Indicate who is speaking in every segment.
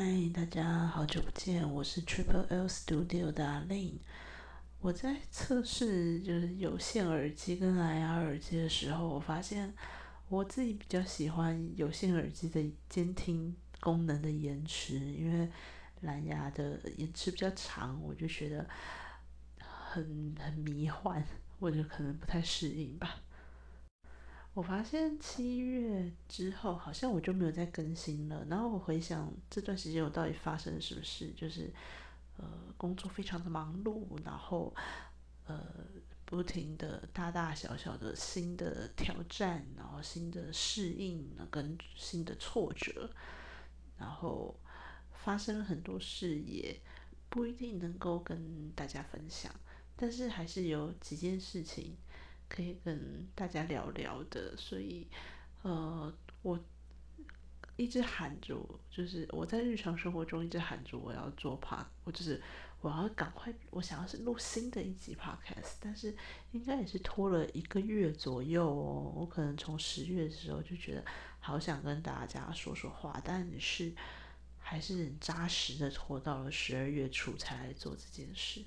Speaker 1: 嗨，大家好久不见，我是 Triple L Studio 的阿令。我在测试就是有线耳机跟蓝牙耳机的时候，我发现我自己比较喜欢有线耳机的监听功能的延迟，因为蓝牙的延迟比较长，我就觉得很很迷幻，或者可能不太适应吧。我发现七月之后，好像我就没有再更新了。然后我回想这段时间我到底发生了什么事，就是呃工作非常的忙碌，然后呃不停的大大小小的新的挑战，然后新的适应跟新的挫折，然后发生了很多事，也不一定能够跟大家分享，但是还是有几件事情。可以跟大家聊聊的，所以，呃，我一直喊着，就是我在日常生活中一直喊着我要做 p 我就是我要赶快，我想要是录新的一集 podcast，但是应该也是拖了一个月左右哦。我可能从十月的时候就觉得好想跟大家说说话，但是还是很扎实的拖到了十二月初才来做这件事。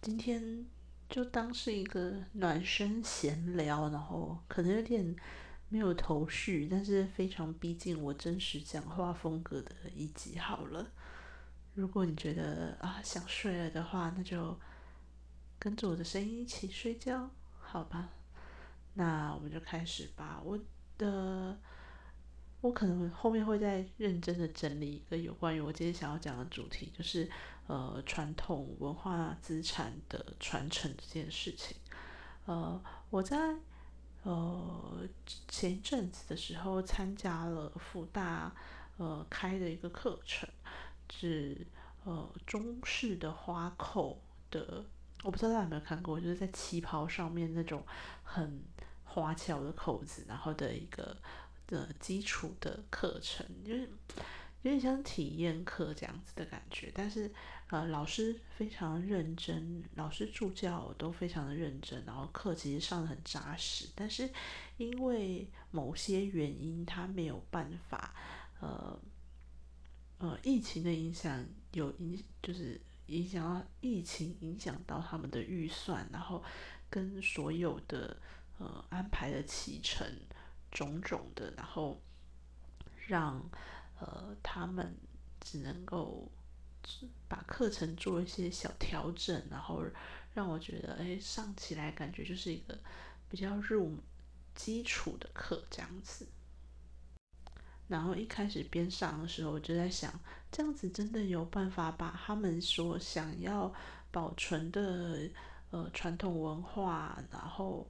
Speaker 1: 今天。就当是一个暖身闲聊，然后可能有点没有头绪，但是非常逼近我真实讲话风格的一集好了。如果你觉得啊想睡了的话，那就跟着我的声音一起睡觉，好吧？那我们就开始吧。我的。我可能后面会再认真的整理一个有关于我今天想要讲的主题，就是呃传统文化资产的传承这件事情。呃，我在呃前一阵子的时候参加了复大呃开的一个课程，是呃中式的花扣的，我不知道大家有没有看过，就是在旗袍上面那种很花俏的扣子，然后的一个。的基础的课程，就是有点像体验课这样子的感觉，但是呃，老师非常认真，老师助教都非常的认真，然后课其实上的很扎实，但是因为某些原因，他没有办法，呃呃，疫情的影响有影，就是影响到疫情影响到他们的预算，然后跟所有的呃安排的启程。种种的，然后让呃他们只能够把课程做一些小调整，然后让我觉得哎上起来感觉就是一个比较入基础的课这样子。然后一开始边上的时候，我就在想，这样子真的有办法把他们所想要保存的呃传统文化，然后。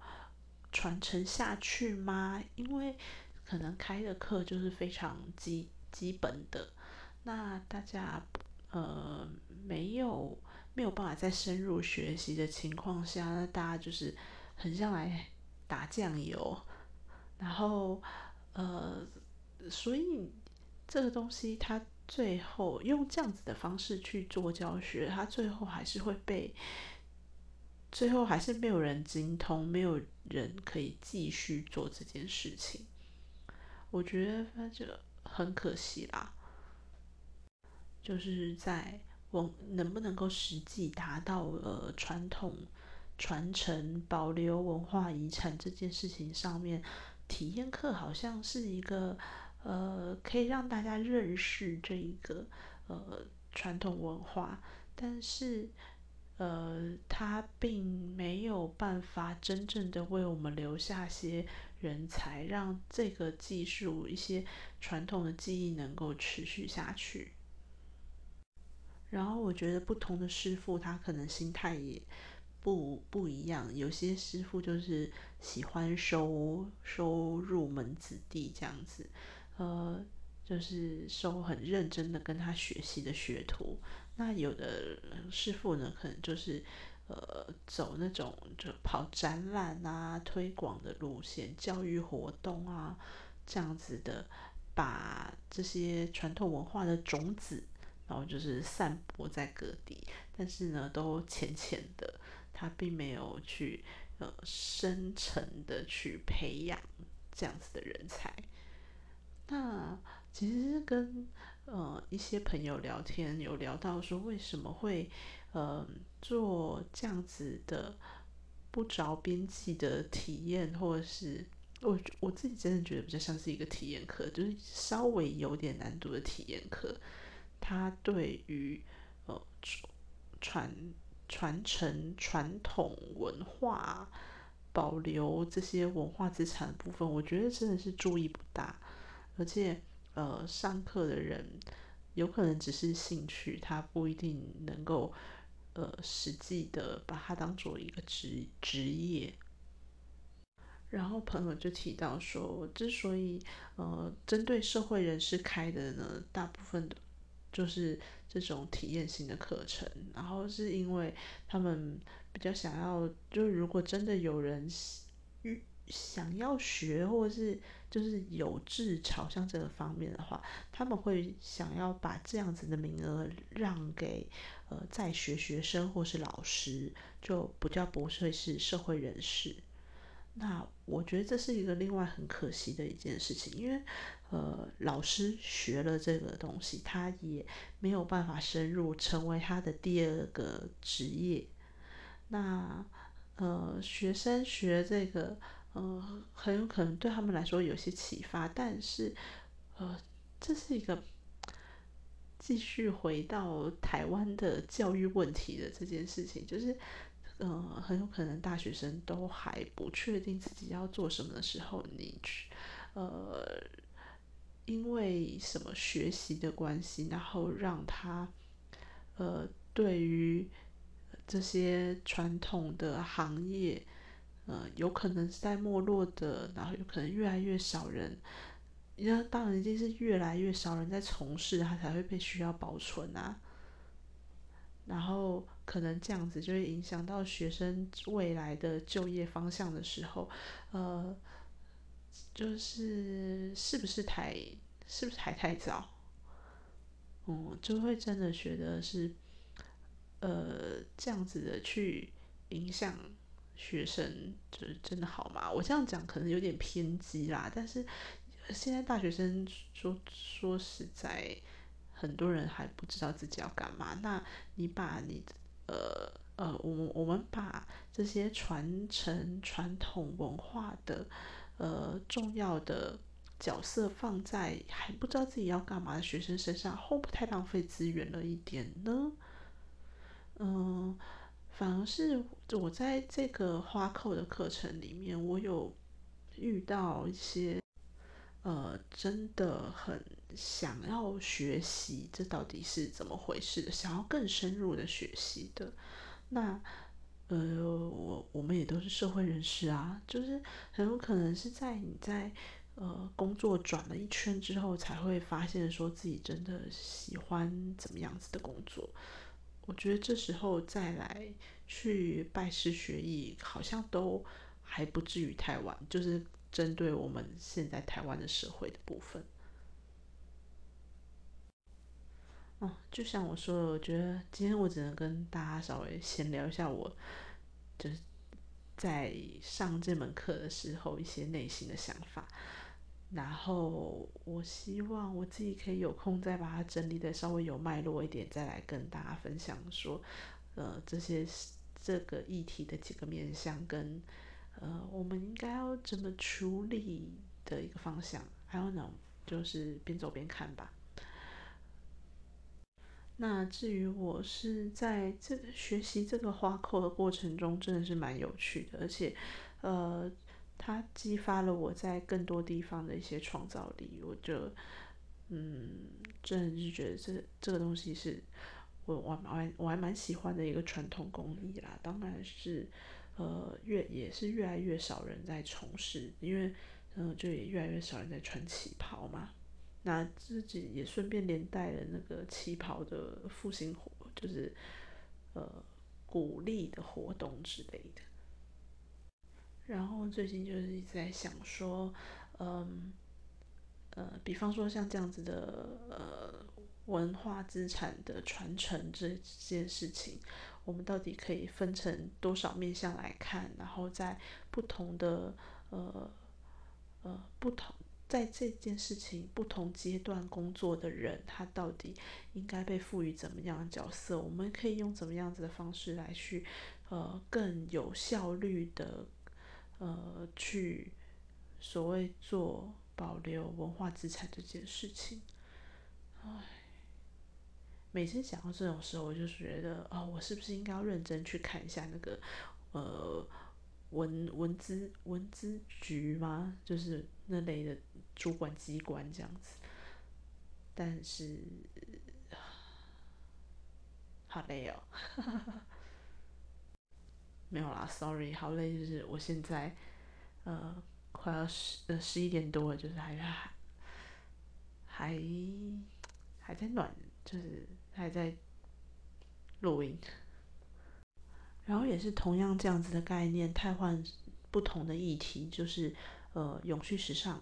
Speaker 1: 传承下去吗？因为可能开的课就是非常基基本的，那大家呃没有没有办法再深入学习的情况下，那大家就是很像来打酱油，然后呃，所以这个东西它最后用这样子的方式去做教学，它最后还是会被。最后还是没有人精通，没有人可以继续做这件事情。我觉得反正很可惜啦。就是在我能不能够实际达到呃传统传承、保留文化遗产这件事情上面，体验课好像是一个呃可以让大家认识这一个呃传统文化，但是。呃，他并没有办法真正的为我们留下些人才，让这个技术一些传统的技艺能够持续下去。然后我觉得不同的师傅，他可能心态也不不一样。有些师傅就是喜欢收收入门子弟这样子，呃。就是收很认真的跟他学习的学徒，那有的师傅呢，可能就是呃走那种就跑展览啊、推广的路线、教育活动啊这样子的，把这些传统文化的种子，然后就是散播在各地，但是呢都浅浅的，他并没有去呃深层的去培养这样子的人才，那。其实跟呃一些朋友聊天，有聊到说为什么会呃做这样子的不着边际的体验，或者是我我自己真的觉得比较像是一个体验课，就是稍微有点难度的体验课。它对于呃传传承传统文化。保留这些文化资产的部分，我觉得真的是注意不大，而且呃，上课的人有可能只是兴趣，他不一定能够呃实际的把它当做一个职职业。然后朋友就提到说，之所以呃针对社会人士开的呢，大部分的就是这种体验性的课程，然后是因为他们。比较想要，就是如果真的有人想要学，或者是就是有志朝向这个方面的话，他们会想要把这样子的名额让给呃在学学生或是老师，就不叫不会是社会人士。那我觉得这是一个另外很可惜的一件事情，因为呃老师学了这个东西，他也没有办法深入成为他的第二个职业。那呃，学生学这个，呃，很有可能对他们来说有些启发，但是，呃，这是一个继续回到台湾的教育问题的这件事情，就是，呃，很有可能大学生都还不确定自己要做什么的时候，你去，呃，因为什么学习的关系，然后让他，呃，对于。这些传统的行业，呃，有可能是在没落的，然后有可能越来越少人，那当然一定是越来越少人在从事，它才会被需要保存啊。然后可能这样子就会影响到学生未来的就业方向的时候，呃，就是是不是太是不是还太早？嗯，就会真的觉得是。呃，这样子的去影响学生，就是真的好吗？我这样讲可能有点偏激啦，但是现在大学生说说实在，很多人还不知道自己要干嘛。那你把你呃呃，我们我们把这些传承传统文化的呃重要的角色放在还不知道自己要干嘛的学生身上，会不会太浪费资源了一点呢？嗯，反而是我在这个花扣的课程里面，我有遇到一些呃，真的很想要学习这到底是怎么回事，想要更深入的学习的。那呃，我我们也都是社会人士啊，就是很有可能是在你在呃工作转了一圈之后，才会发现说自己真的喜欢怎么样子的工作。我觉得这时候再来去拜师学艺，好像都还不至于太晚。就是针对我们现在台湾的社会的部分，哦，就像我说的，我觉得今天我只能跟大家稍微闲聊一下，我就是在上这门课的时候一些内心的想法。然后我希望我自己可以有空再把它整理的稍微有脉络一点，再来跟大家分享说，呃，这些这个议题的几个面向跟呃，我们应该要怎么处理的一个方向。还有呢，就是边走边看吧。那至于我是在这个学习这个花扣的过程中，真的是蛮有趣的，而且呃。它激发了我在更多地方的一些创造力，我就，嗯，真的是觉得这这个东西是我我还我还蛮喜欢的一个传统工艺啦。当然是，呃，越也是越来越少人在从事，因为，嗯，就也越来越少人在穿旗袍嘛。那自己也顺便连带了那个旗袍的复兴活，就是呃鼓励的活动之类的。然后最近就是一直在想说，嗯，呃，比方说像这样子的呃文化资产的传承这件事情，我们到底可以分成多少面向来看？然后在不同的呃呃不同在这件事情不同阶段工作的人，他到底应该被赋予怎么样的角色？我们可以用怎么样子的方式来去，呃，更有效率的，呃，去所谓做保留文化资产这件事情。唉，每次想到这种时候，我就觉得，哦，我是不是应该要认真去看一下那个，呃。文文资文资局吗？就是那类的主管机关这样子，但是好累哦，没有啦，sorry，好累，就是我现在呃快要十呃十一点多了，就是还还还还在暖，就是还在录音。然后也是同样这样子的概念，太换不同的议题，就是呃永续时尚，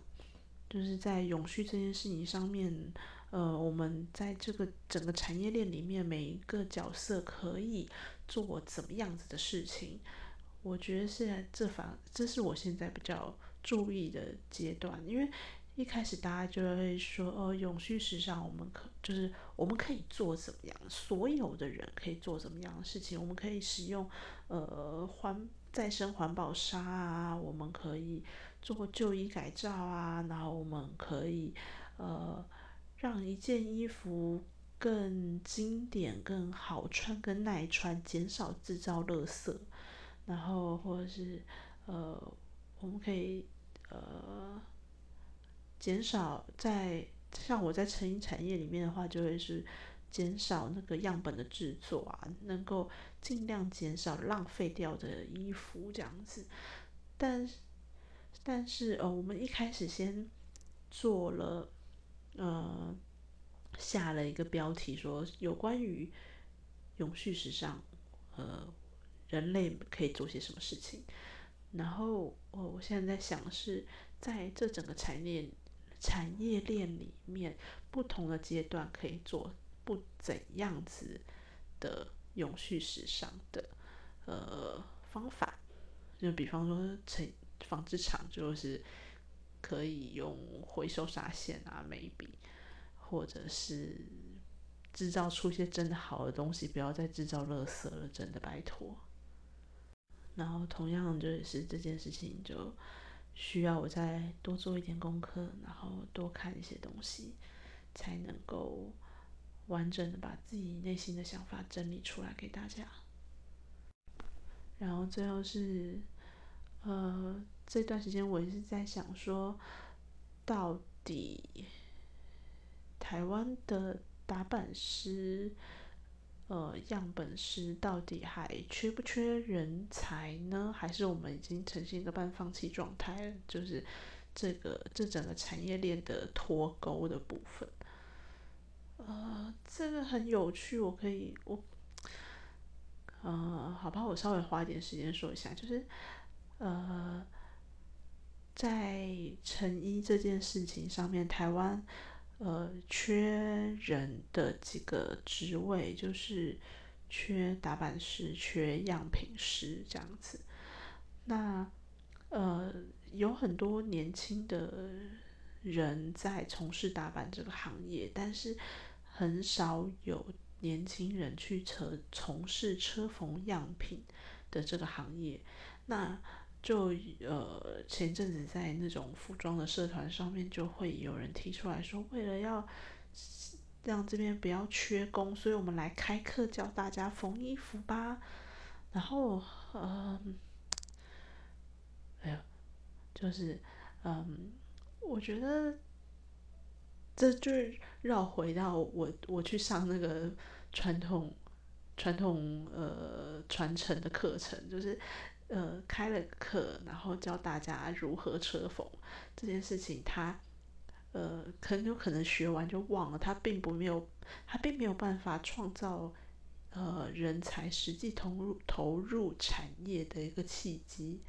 Speaker 1: 就是在永续这件事情上面，呃我们在这个整个产业链里面，每一个角色可以做怎么样子的事情，我觉得现在这反这是我现在比较注意的阶段，因为。一开始大家就会说，哦，永续时尚，我们可就是我们可以做怎么样？所有的人可以做怎么样的事情？我们可以使用呃环再生环保纱啊，我们可以做旧衣改造啊，然后我们可以呃让一件衣服更经典、更好穿、更耐穿，减少制造垃圾，然后或者是呃我们可以呃。减少在像我在成衣产业里面的话，就会是减少那个样本的制作啊，能够尽量减少浪费掉的衣服这样子。但但是呃，我们一开始先做了呃下了一个标题，说有关于永续时尚，呃，人类可以做些什么事情。然后我我现在在想是在这整个产业。产业链里面不同的阶段可以做不怎样子的永续时尚的呃方法，就比方说成纺织厂就是可以用回收纱线啊，maybe，或者是制造出一些真的好的东西，不要再制造垃圾了，真的拜托。然后同样就是这件事情就。需要我再多做一点功课，然后多看一些东西，才能够完整的把自己内心的想法整理出来给大家。然后最后是，呃，这段时间我也是在想说，到底台湾的打板师。呃，样本师到底还缺不缺人才呢？还是我们已经呈现一个半放弃状态了？就是这个这整个产业链的脱钩的部分。呃，这个很有趣，我可以我，呃，好吧，我稍微花一点时间说一下，就是呃，在成衣这件事情上面，台湾。呃，缺人的几个职位就是缺打板师、缺样品师这样子。那呃，有很多年轻的人在从事打板这个行业，但是很少有年轻人去车从事车缝样品的这个行业。那就呃，前阵子在那种服装的社团上面，就会有人提出来说，为了要让这边不要缺工，所以我们来开课教大家缝衣服吧。然后，嗯，哎呀，就是嗯，我觉得这就绕回到我我去上那个传统传统呃传承的课程，就是。呃，开了课，然后教大家如何车缝这件事情，他呃，可能有可能学完就忘了，他并不没有，他并没有办法创造呃人才实际投入投入产业的一个契机，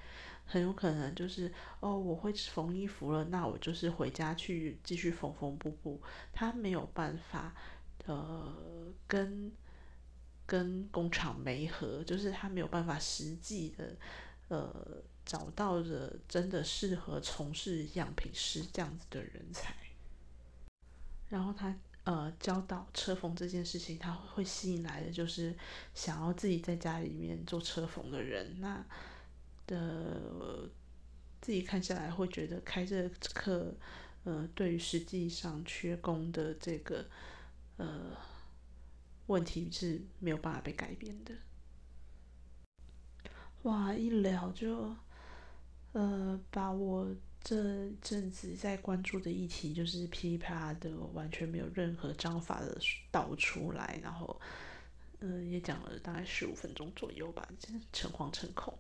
Speaker 1: 很有可能就是哦，我会缝衣服了，那我就是回家去继续缝缝补补，他没有办法呃跟。跟工厂没合，就是他没有办法实际的，呃，找到的真的适合从事样品师这样子的人才，然后他呃教导车缝这件事情，他会吸引来的就是想要自己在家里面做车缝的人。那的自己看下来会觉得开这课，呃，对于实际上缺工的这个呃问题是没有办法被改变的。哇，一聊就，呃，把我这阵子在关注的议题，就是噼里啪啦的，完全没有任何章法的导出来，然后，嗯，也讲了大概十五分钟左右吧，真诚惶诚恐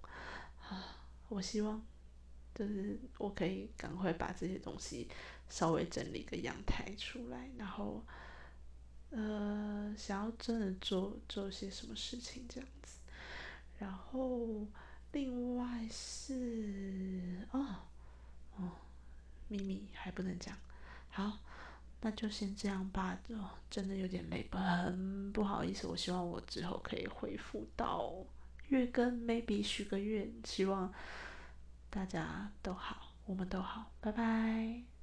Speaker 1: 啊！我希望，就是我可以赶快把这些东西稍微整理个样态出来，然后，呃，想要真的做做些什么事情这样子。然后，另外是哦哦，秘密还不能讲。好，那就先这样吧。哦，真的有点累，很不好意思。我希望我之后可以恢复到月更，maybe 许个愿，希望大家都好，我们都好，拜拜。